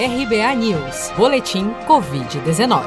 RBA News, Boletim Covid-19.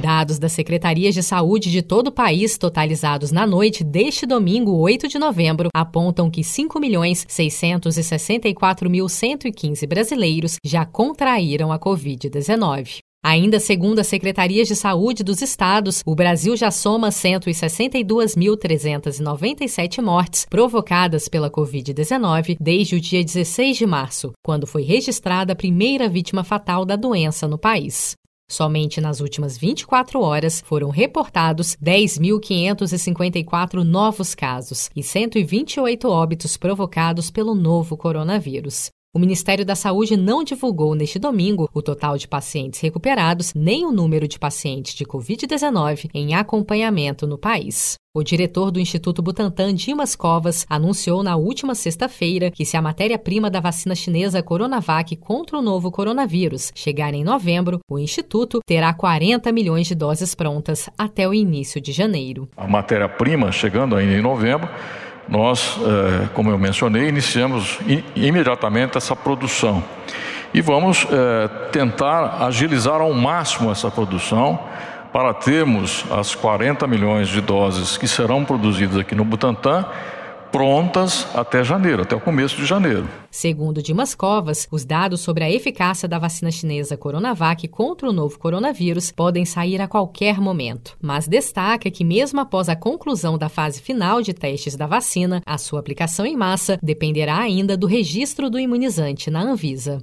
Dados das secretarias de saúde de todo o país, totalizados na noite deste domingo, 8 de novembro, apontam que 5.664.115 brasileiros já contraíram a Covid-19. Ainda segundo as secretarias de saúde dos estados, o Brasil já soma 162.397 mortes provocadas pela Covid-19 desde o dia 16 de março, quando foi registrada a primeira vítima fatal da doença no país. Somente nas últimas 24 horas foram reportados 10.554 novos casos e 128 óbitos provocados pelo novo coronavírus. O Ministério da Saúde não divulgou neste domingo o total de pacientes recuperados nem o número de pacientes de Covid-19 em acompanhamento no país. O diretor do Instituto Butantan, Dimas Covas, anunciou na última sexta-feira que se a matéria-prima da vacina chinesa Coronavac contra o novo coronavírus chegar em novembro, o Instituto terá 40 milhões de doses prontas até o início de janeiro. A matéria-prima chegando ainda em novembro nós, eh, como eu mencionei, iniciamos imediatamente essa produção. E vamos eh, tentar agilizar ao máximo essa produção para termos as 40 milhões de doses que serão produzidas aqui no Butantan prontas até janeiro, até o começo de janeiro. Segundo Dimas Covas, os dados sobre a eficácia da vacina chinesa Coronavac contra o novo coronavírus podem sair a qualquer momento, mas destaca que mesmo após a conclusão da fase final de testes da vacina, a sua aplicação em massa dependerá ainda do registro do imunizante na Anvisa.